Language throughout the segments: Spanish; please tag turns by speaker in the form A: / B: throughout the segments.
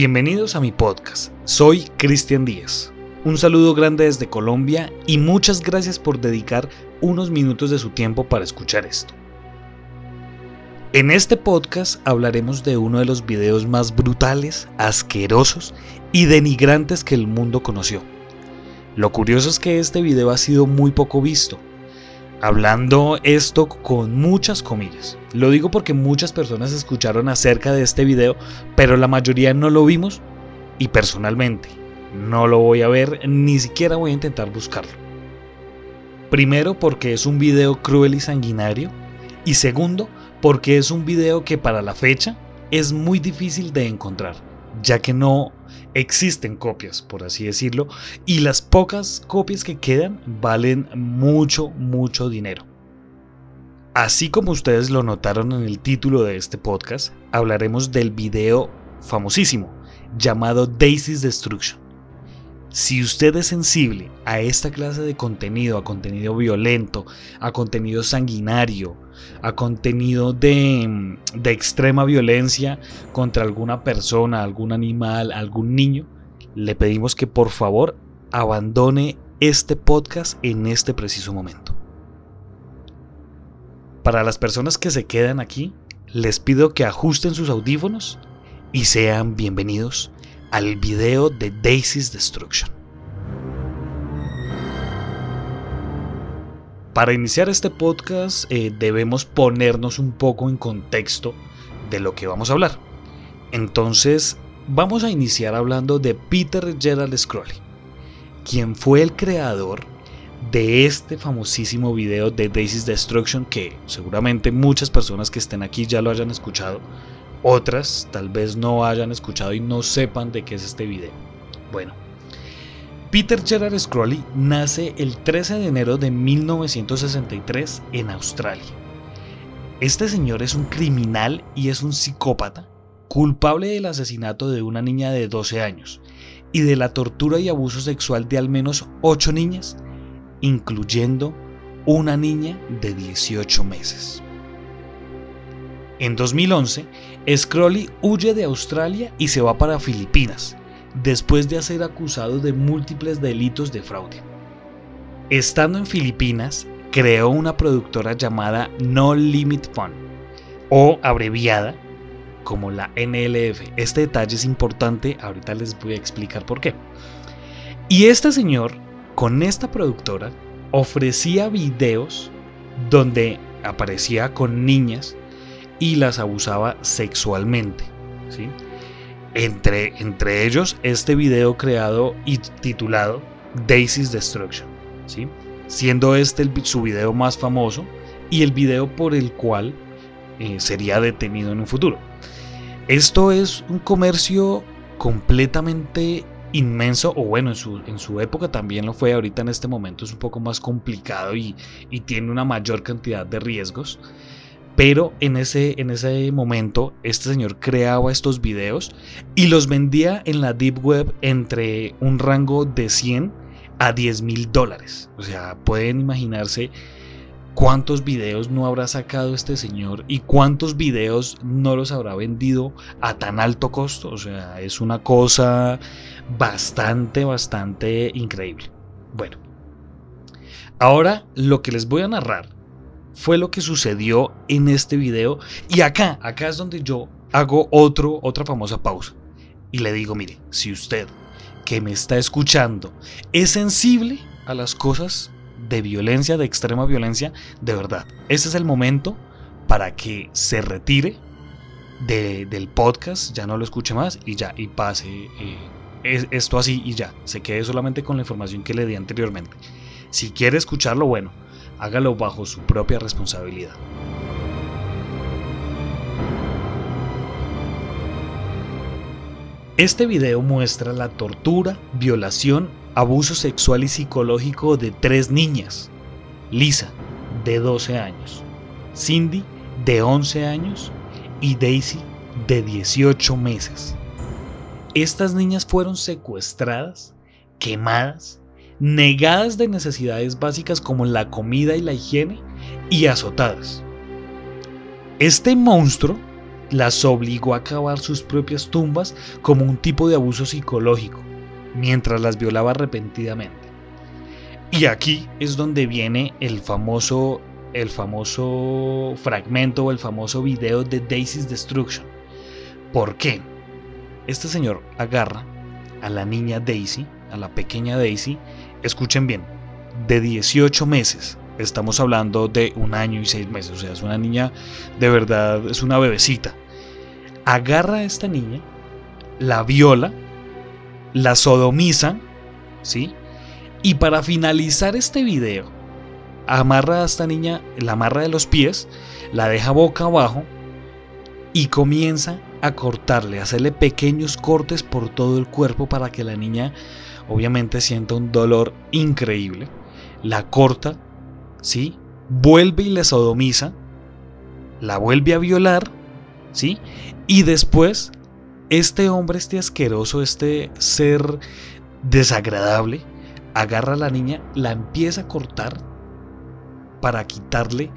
A: Bienvenidos a mi podcast. Soy Cristian Díaz. Un saludo grande desde Colombia y muchas gracias por dedicar unos minutos de su tiempo para escuchar esto. En este podcast hablaremos de uno de los videos más brutales, asquerosos y denigrantes que el mundo conoció. Lo curioso es que este video ha sido muy poco visto, Hablando esto con muchas comillas. Lo digo porque muchas personas escucharon acerca de este video, pero la mayoría no lo vimos y personalmente no lo voy a ver, ni siquiera voy a intentar buscarlo. Primero porque es un video cruel y sanguinario y segundo porque es un video que para la fecha es muy difícil de encontrar, ya que no existen copias, por así decirlo, y las pocas copias que quedan valen mucho, mucho dinero. Así como ustedes lo notaron en el título de este podcast, hablaremos del video famosísimo llamado Daisy's Destruction. Si usted es sensible a esta clase de contenido, a contenido violento, a contenido sanguinario, a contenido de, de, extrema violencia contra alguna persona, algún animal, algún niño, le pedimos que por favor abandone este podcast en este preciso momento. Para las personas que se quedan aquí, les pido que ajusten sus audífonos y sean bienvenidos al video de Daisy's Destruction. Para iniciar este podcast eh, debemos ponernos un poco en contexto de lo que vamos a hablar. Entonces vamos a iniciar hablando de Peter Gerald Scrolly, quien fue el creador de este famosísimo video de Daisy's Destruction que seguramente muchas personas que estén aquí ya lo hayan escuchado otras tal vez no hayan escuchado y no sepan de qué es este video. Bueno, Peter Gerard Scrolly nace el 13 de enero de 1963 en Australia. Este señor es un criminal y es un psicópata culpable del asesinato de una niña de 12 años y de la tortura y abuso sexual de al menos 8 niñas, incluyendo una niña de 18 meses. En 2011, Scrolly huye de Australia y se va para Filipinas, después de ser acusado de múltiples delitos de fraude. Estando en Filipinas, creó una productora llamada No Limit Fund, o abreviada como la NLF. Este detalle es importante, ahorita les voy a explicar por qué. Y este señor, con esta productora, ofrecía videos donde aparecía con niñas y las abusaba sexualmente. ¿sí? Entre, entre ellos, este video creado y titulado Daisy's Destruction, ¿sí? siendo este su video más famoso y el video por el cual eh, sería detenido en un futuro. Esto es un comercio completamente inmenso, o bueno, en su, en su época también lo fue, ahorita en este momento es un poco más complicado y, y tiene una mayor cantidad de riesgos. Pero en ese, en ese momento este señor creaba estos videos y los vendía en la Deep Web entre un rango de 100 a 10 mil dólares. O sea, pueden imaginarse cuántos videos no habrá sacado este señor y cuántos videos no los habrá vendido a tan alto costo. O sea, es una cosa bastante, bastante increíble. Bueno, ahora lo que les voy a narrar fue lo que sucedió en este video. Y acá, acá es donde yo hago otro, otra famosa pausa. Y le digo, mire, si usted que me está escuchando es sensible a las cosas de violencia, de extrema violencia, de verdad, ese es el momento para que se retire del podcast, ya no lo escuche más y ya, y pase eh, esto así y ya, se quede solamente con la información que le di anteriormente. Si quiere escucharlo, bueno, hágalo bajo su propia responsabilidad. Este video muestra la tortura, violación, abuso sexual y psicológico de tres niñas. Lisa, de 12 años, Cindy, de 11 años y Daisy, de 18 meses. Estas niñas fueron secuestradas, quemadas, negadas de necesidades básicas como la comida y la higiene y azotadas. Este monstruo las obligó a cavar sus propias tumbas como un tipo de abuso psicológico, mientras las violaba repentinamente. Y aquí es donde viene el famoso, el famoso fragmento o el famoso video de Daisy's Destruction. ¿Por qué? Este señor agarra a la niña Daisy, a la pequeña Daisy, escuchen bien, de 18 meses. Estamos hablando de un año y seis meses, o sea, es una niña de verdad, es una bebecita. Agarra a esta niña, la viola, la sodomiza, ¿sí? Y para finalizar este video, amarra a esta niña, la amarra de los pies, la deja boca abajo y comienza a cortarle, a hacerle pequeños cortes por todo el cuerpo para que la niña obviamente sienta un dolor increíble. La corta, ¿sí? Vuelve y le sodomiza, la vuelve a violar, ¿sí? Y después, este hombre, este asqueroso, este ser desagradable, agarra a la niña, la empieza a cortar para quitarle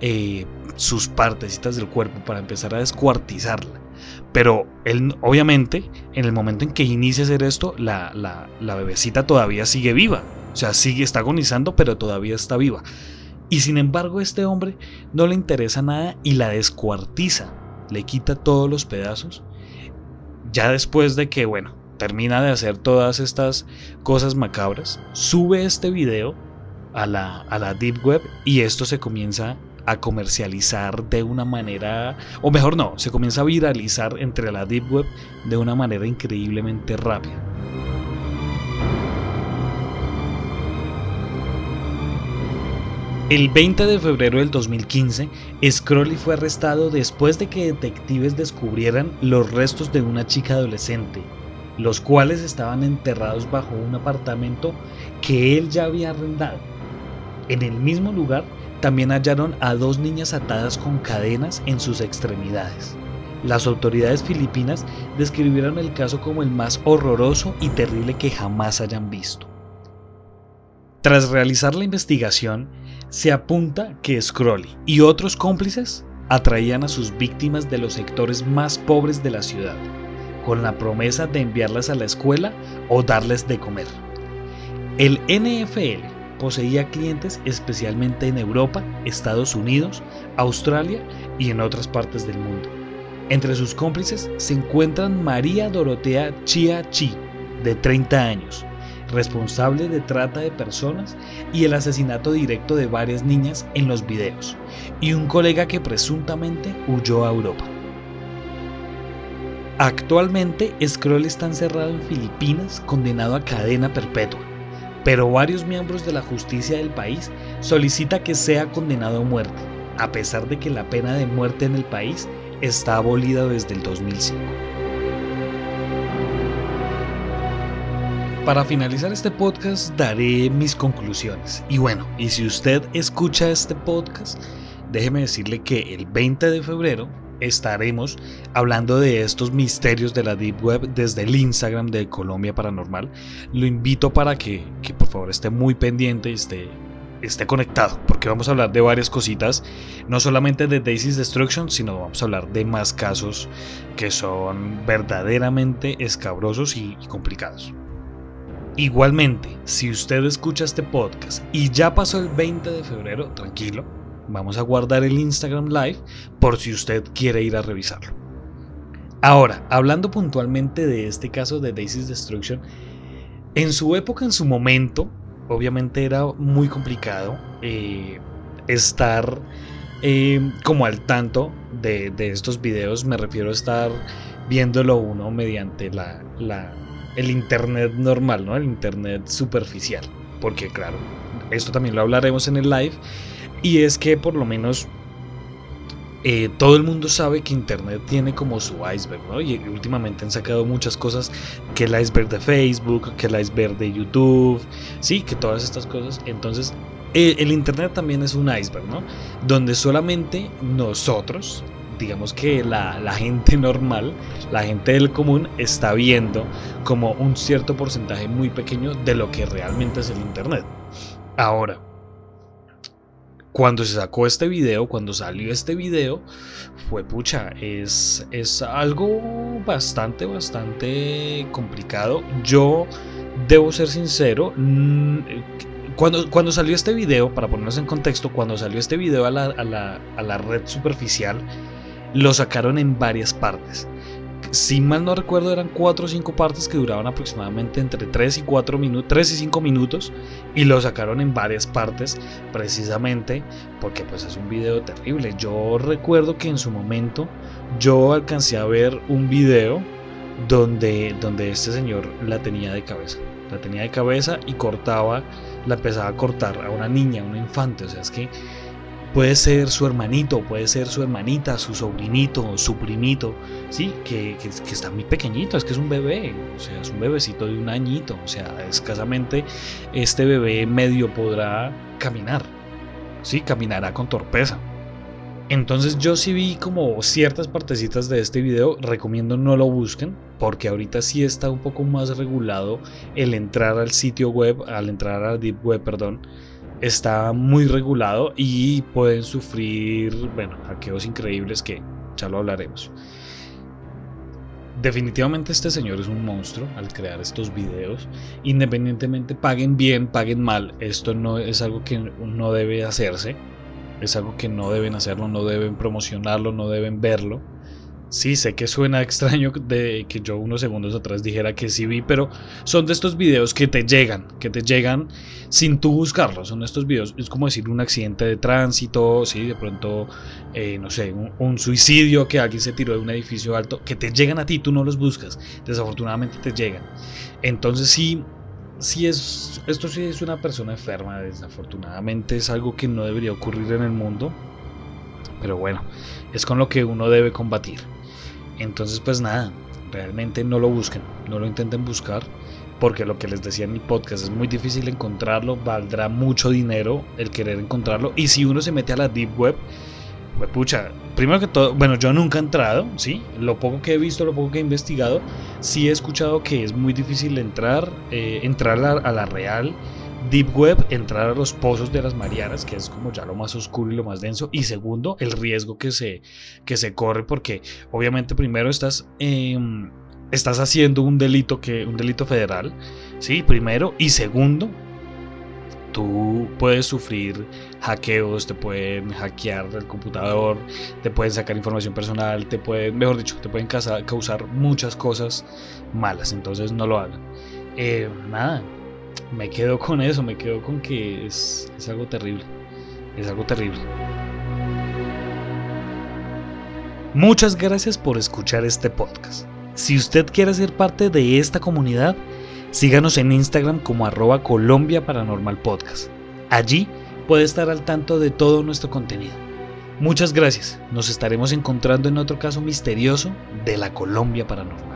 A: eh, sus partecitas del cuerpo, para empezar a descuartizarla. Pero él, obviamente, en el momento en que inicia a hacer esto, la, la, bebecita todavía sigue viva. O sea, sigue, está agonizando, pero todavía está viva. Y sin embargo, este hombre no le interesa nada y la descuartiza. Le quita todos los pedazos. Ya después de que, bueno, termina de hacer todas estas cosas macabras, sube este video a la, a la Deep Web y esto se comienza a comercializar de una manera, o mejor no, se comienza a viralizar entre la Deep Web de una manera increíblemente rápida. El 20 de febrero del 2015, Scrolly fue arrestado después de que detectives descubrieran los restos de una chica adolescente, los cuales estaban enterrados bajo un apartamento que él ya había arrendado. En el mismo lugar también hallaron a dos niñas atadas con cadenas en sus extremidades. Las autoridades filipinas describieron el caso como el más horroroso y terrible que jamás hayan visto. Tras realizar la investigación, se apunta que Scrolly y otros cómplices atraían a sus víctimas de los sectores más pobres de la ciudad, con la promesa de enviarlas a la escuela o darles de comer. El NFL poseía clientes especialmente en Europa, Estados Unidos, Australia y en otras partes del mundo. Entre sus cómplices se encuentran María Dorotea Chia Chi, de 30 años, responsable de trata de personas y el asesinato directo de varias niñas en los videos, y un colega que presuntamente huyó a Europa. Actualmente, Scroll está encerrado en Filipinas, condenado a cadena perpetua pero varios miembros de la justicia del país solicita que sea condenado a muerte, a pesar de que la pena de muerte en el país está abolida desde el 2005. Para finalizar este podcast daré mis conclusiones. Y bueno, y si usted escucha este podcast, déjeme decirle que el 20 de febrero estaremos hablando de estos misterios de la Deep Web desde el Instagram de Colombia Paranormal. Lo invito para que, por favor esté muy pendiente esté, esté conectado, porque vamos a hablar de varias cositas, no solamente de Daisy's Destruction, sino vamos a hablar de más casos que son verdaderamente escabrosos y complicados. Igualmente, si usted escucha este podcast y ya pasó el 20 de febrero, tranquilo, Vamos a guardar el Instagram Live por si usted quiere ir a revisarlo. Ahora, hablando puntualmente de este caso de Daisy's Destruction, en su época, en su momento, obviamente era muy complicado eh, estar eh, como al tanto de, estos videos. Me refiero a estar viéndolo uno mediante la, el internet normal, ¿no? El internet superficial. Porque claro, esto también lo hablaremos en el live. Y es que por lo menos eh, todo el mundo sabe que Internet tiene como su iceberg, ¿no? Y últimamente han sacado muchas cosas, que el iceberg de Facebook, que el iceberg de YouTube, sí, que todas estas cosas. Entonces, el Internet también es un iceberg, ¿no? Donde solamente nosotros, digamos que la, la gente normal, la gente del común, está viendo como un cierto porcentaje muy pequeño de lo que realmente es el Internet. Ahora, cuando se sacó este video, cuando salió este video, fue pucha, es, es algo bastante, bastante complicado. Yo debo ser sincero, cuando, cuando salió este video, para ponernos en contexto, cuando salió este video a la, a la, a la red superficial, lo sacaron en varias partes si mal no recuerdo, eran 4 o 5 partes que duraban aproximadamente entre 3 y 4 minutos, 3 y 5 minutos, y lo sacaron en varias partes, precisamente porque pues es un video terrible. Yo recuerdo que en su momento yo alcancé a ver un video donde, donde este señor la tenía de cabeza. La tenía de cabeza y cortaba, la empezaba a cortar a una niña, a una infante. O sea, es que puede ser su hermanito, puede ser su hermanita, su sobrinito, su primito, sí, que, que, está muy pequeñito, es que es un bebé, o sea, es un bebecito de un añito, o sea, escasamente este bebé medio podrá caminar, sí, caminará con torpeza. Entonces yo sí vi como ciertas partecitas de este video, recomiendo no lo busquen, porque ahorita sí está un poco más regulado el entrar al sitio web, al entrar a Deep Web, perdón, está muy regulado y pueden sufrir, bueno, hackeos increíbles que ya lo hablaremos. Definitivamente este señor es un monstruo al crear estos videos. Independientemente paguen bien, paguen mal, esto no es algo que no debe hacerse. Es algo que no deben hacerlo, no deben promocionarlo, no deben verlo. Sí, sé que suena extraño de que yo unos segundos atrás dijera que sí vi, pero son de estos videos que te llegan, que te llegan sin tú buscarlos. Son estos videos, es como decir un accidente de tránsito, sí, de pronto, eh, no sé, un, suicidio, que alguien se tiró de un edificio alto, que te llegan a ti, tú no los buscas, desafortunadamente te llegan. Entonces sí, sí es, esto sí es una persona enferma, desafortunadamente es algo que no debería ocurrir en el mundo, pero bueno, es con lo que uno debe combatir. Entonces, pues nada, realmente no lo busquen, no lo intenten buscar, porque lo que les decía en mi podcast es muy difícil encontrarlo, valdrá mucho dinero el querer encontrarlo, y si uno se mete a la Deep Web, pues pucha, primero que todo, bueno, yo nunca he entrado, ¿sí? Lo poco que he visto, lo poco que he investigado, sí he escuchado que es muy difícil entrar, eh, entrar a la real Deep Web, entrar a los pozos de las Marianas, que es como ya lo más oscuro y lo más denso. Y segundo, el riesgo que se, que se corre, porque obviamente primero estás, em, estás haciendo un delito, que, un delito federal, ¿sí? Primero. Y segundo, tú puedes sufrir hackeos, te pueden hackear el computador, te pueden sacar información personal, te pueden, mejor dicho, te pueden causar, muchas cosas malas. Entonces no lo hagan. Eh, nada, me quedo con eso, me quedo con que es, es algo terrible. Es algo terrible. Muchas gracias por escuchar este podcast. Si usted quiere ser parte de esta comunidad, síganos en Instagram como arroba Colombia Paranormal Podcast. Allí puede estar al tanto de todo nuestro contenido. Muchas gracias. Nos estaremos encontrando en otro caso misterioso de la Colombia Paranormal.